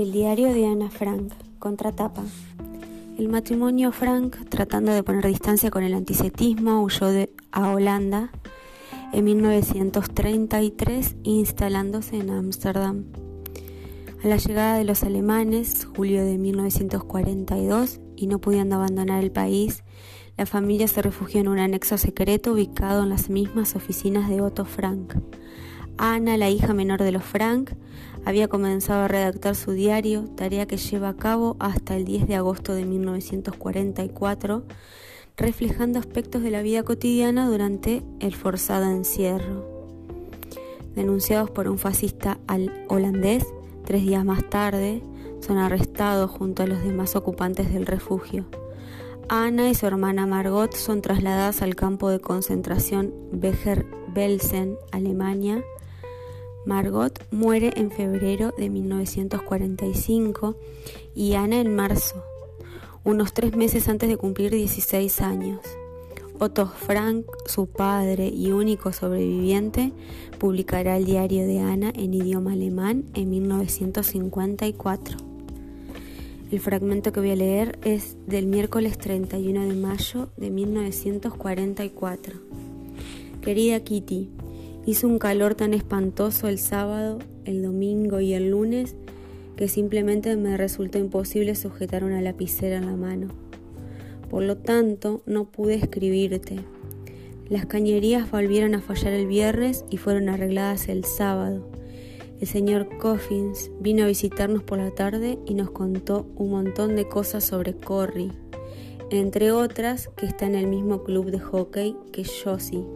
El diario de Ana Frank, contratapa. El matrimonio Frank, tratando de poner distancia con el antisemitismo, huyó de, a Holanda en 1933, instalándose en Ámsterdam. A la llegada de los alemanes, julio de 1942, y no pudiendo abandonar el país, la familia se refugió en un anexo secreto ubicado en las mismas oficinas de Otto Frank. Ana, la hija menor de los Frank, había comenzado a redactar su diario, tarea que lleva a cabo hasta el 10 de agosto de 1944, reflejando aspectos de la vida cotidiana durante el forzado encierro. Denunciados por un fascista holandés, tres días más tarde, son arrestados junto a los demás ocupantes del refugio. Ana y su hermana Margot son trasladadas al campo de concentración Becher-Belsen, Alemania, Margot muere en febrero de 1945 y Ana en marzo, unos tres meses antes de cumplir 16 años. Otto Frank, su padre y único sobreviviente, publicará el diario de Ana en idioma alemán en 1954. El fragmento que voy a leer es del miércoles 31 de mayo de 1944. Querida Kitty, Hizo un calor tan espantoso el sábado, el domingo y el lunes que simplemente me resultó imposible sujetar una lapicera en la mano. Por lo tanto, no pude escribirte. Las cañerías volvieron a fallar el viernes y fueron arregladas el sábado. El señor Coffins vino a visitarnos por la tarde y nos contó un montón de cosas sobre Corrie, entre otras que está en el mismo club de hockey que Josie.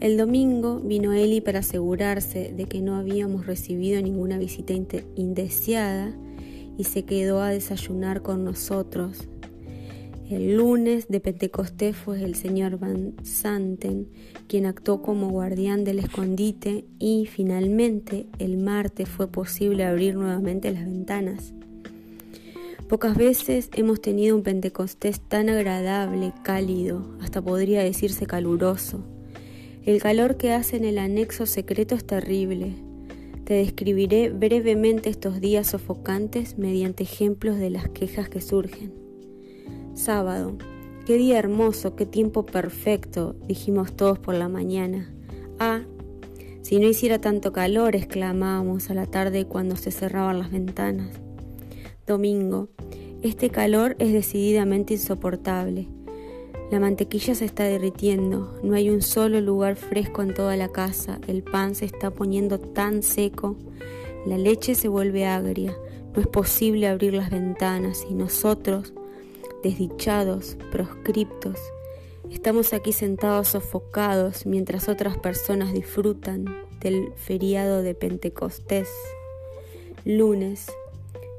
El domingo vino Eli para asegurarse de que no habíamos recibido ninguna visita indeseada y se quedó a desayunar con nosotros. El lunes de Pentecostés fue el señor Van Santen quien actuó como guardián del escondite y finalmente el martes fue posible abrir nuevamente las ventanas. Pocas veces hemos tenido un Pentecostés tan agradable, cálido, hasta podría decirse caluroso. El calor que hace en el anexo secreto es terrible. Te describiré brevemente estos días sofocantes mediante ejemplos de las quejas que surgen. Sábado. Qué día hermoso, qué tiempo perfecto, dijimos todos por la mañana. Ah, si no hiciera tanto calor, exclamábamos a la tarde cuando se cerraban las ventanas. Domingo. Este calor es decididamente insoportable. La mantequilla se está derritiendo, no hay un solo lugar fresco en toda la casa, el pan se está poniendo tan seco, la leche se vuelve agria, no es posible abrir las ventanas y nosotros, desdichados, proscriptos, estamos aquí sentados sofocados mientras otras personas disfrutan del feriado de Pentecostés. Lunes,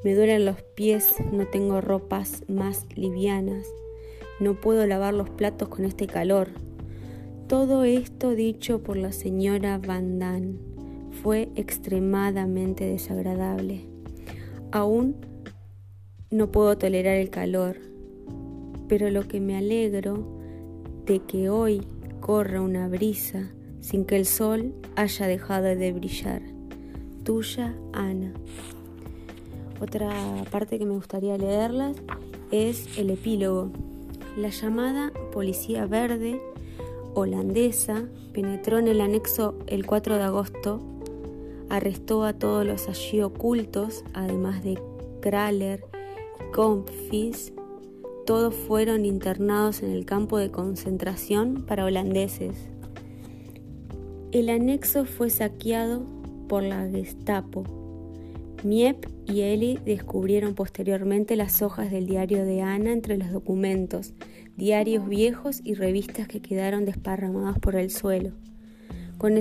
me duelen los pies, no tengo ropas más livianas. No puedo lavar los platos con este calor. Todo esto dicho por la señora Van Damme fue extremadamente desagradable. Aún no puedo tolerar el calor, pero lo que me alegro de que hoy corra una brisa sin que el sol haya dejado de brillar. Tuya, Ana. Otra parte que me gustaría leerlas es el epílogo. La llamada Policía Verde holandesa penetró en el anexo el 4 de agosto, arrestó a todos los allí ocultos, además de Kraler y Comfis. Todos fueron internados en el campo de concentración para holandeses. El anexo fue saqueado por la Gestapo. Miep y descubrieron posteriormente las hojas del diario de Ana entre los documentos, diarios viejos y revistas que quedaron desparramados por el suelo. Con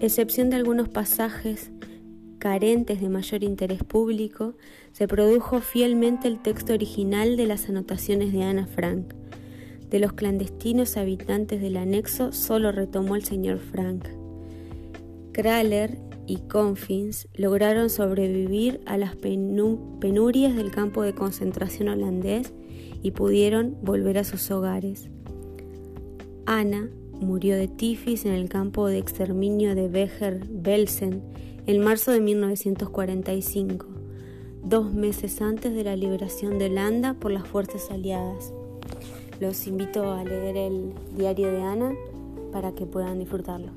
excepción de algunos pasajes carentes de mayor interés público, se produjo fielmente el texto original de las anotaciones de Ana Frank. De los clandestinos habitantes del anexo solo retomó el señor Frank. Kraler y Confins lograron sobrevivir a las penurias del campo de concentración holandés y pudieron volver a sus hogares. Ana murió de tifis en el campo de exterminio de Becher-Belsen en marzo de 1945. dos meses antes de la liberación de Holanda por las fuerzas aliadas. Los invito a leer el diario de Ana para que puedan disfrutarlo.